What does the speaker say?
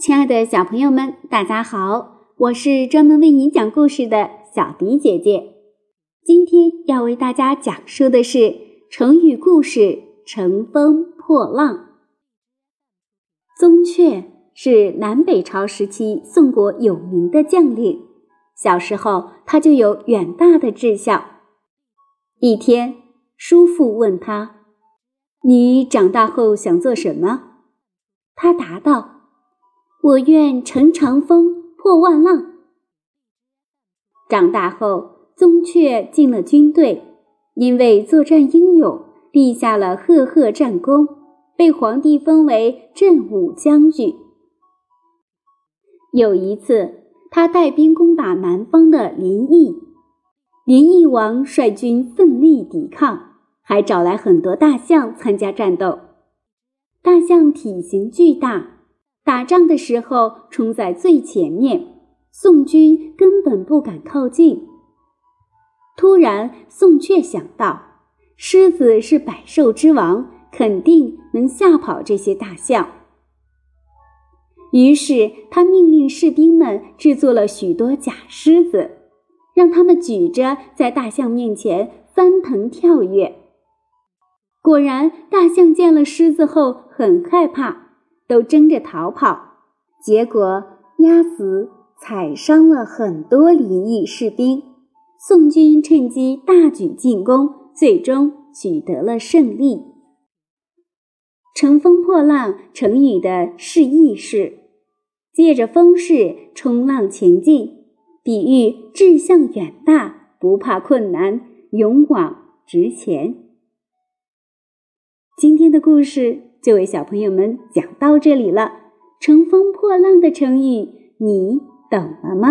亲爱的小朋友们，大家好！我是专门为你讲故事的小迪姐姐。今天要为大家讲述的是成语故事“乘风破浪”。宗悫是南北朝时期宋国有名的将领，小时候他就有远大的志向。一天，叔父问他：“你长大后想做什么？”他答道。我愿乘长风破万浪。长大后，宗悫进了军队，因为作战英勇，立下了赫赫战功，被皇帝封为镇武将军。有一次，他带兵攻打南方的临邑，临邑王率军奋力抵抗，还找来很多大象参加战斗。大象体型巨大。打仗的时候冲在最前面，宋军根本不敢靠近。突然，宋却想到，狮子是百兽之王，肯定能吓跑这些大象。于是，他命令士兵们制作了许多假狮子，让他们举着在大象面前翻腾跳跃。果然，大象见了狮子后很害怕。都争着逃跑，结果压死、踩伤了很多离异士兵。宋军趁机大举进攻，最终取得了胜利。乘风破浪成语的释义是借着风势冲浪前进，比喻志向远大，不怕困难，勇往直前。今天的故事。就为小朋友们讲到这里了。乘风破浪的成语，你懂了吗？